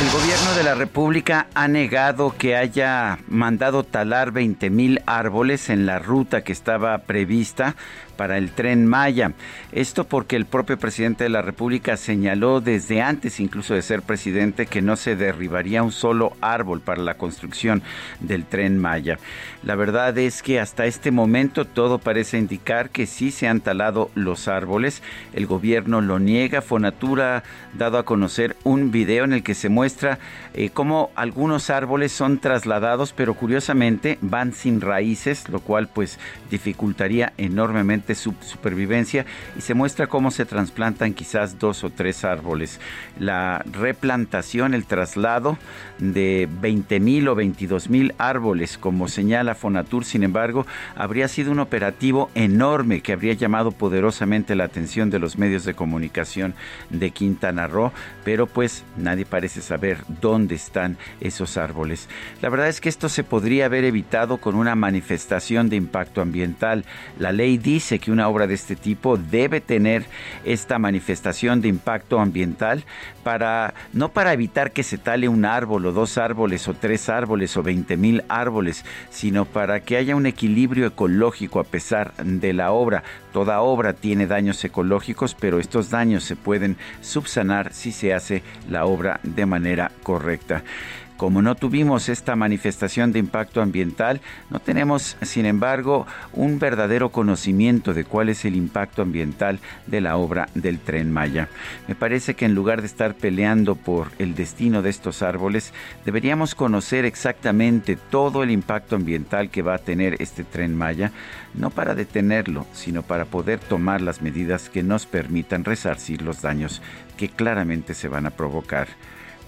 El gobierno de la República ha negado que haya mandado talar 20 mil árboles en la ruta que estaba prevista para el tren Maya. Esto porque el propio presidente de la República señaló desde antes incluso de ser presidente que no se derribaría un solo árbol para la construcción del tren Maya. La verdad es que hasta este momento todo parece indicar que sí se han talado los árboles. El gobierno lo niega. Fonatura ha dado a conocer un video en el que se muestra eh, cómo algunos árboles son trasladados, pero curiosamente van sin raíces, lo cual pues dificultaría enormemente su supervivencia y se muestra cómo se trasplantan quizás dos o tres árboles. La replantación, el traslado de 20 mil o 22 mil árboles, como señala Fonatur, sin embargo, habría sido un operativo enorme que habría llamado poderosamente la atención de los medios de comunicación de Quintana Roo, pero pues nadie parece saber dónde están esos árboles. La verdad es que esto se podría haber evitado con una manifestación de impacto ambiental. La ley dice que una obra de este tipo debe tener esta manifestación de impacto ambiental para no para evitar que se tale un árbol o dos árboles o tres árboles o 20 mil árboles, sino para que haya un equilibrio ecológico a pesar de la obra. Toda obra tiene daños ecológicos, pero estos daños se pueden subsanar si se hace la obra de manera correcta. Como no tuvimos esta manifestación de impacto ambiental, no tenemos, sin embargo, un verdadero conocimiento de cuál es el impacto ambiental de la obra del tren Maya. Me parece que en lugar de estar peleando por el destino de estos árboles, deberíamos conocer exactamente todo el impacto ambiental que va a tener este tren Maya, no para detenerlo, sino para poder tomar las medidas que nos permitan resarcir los daños que claramente se van a provocar.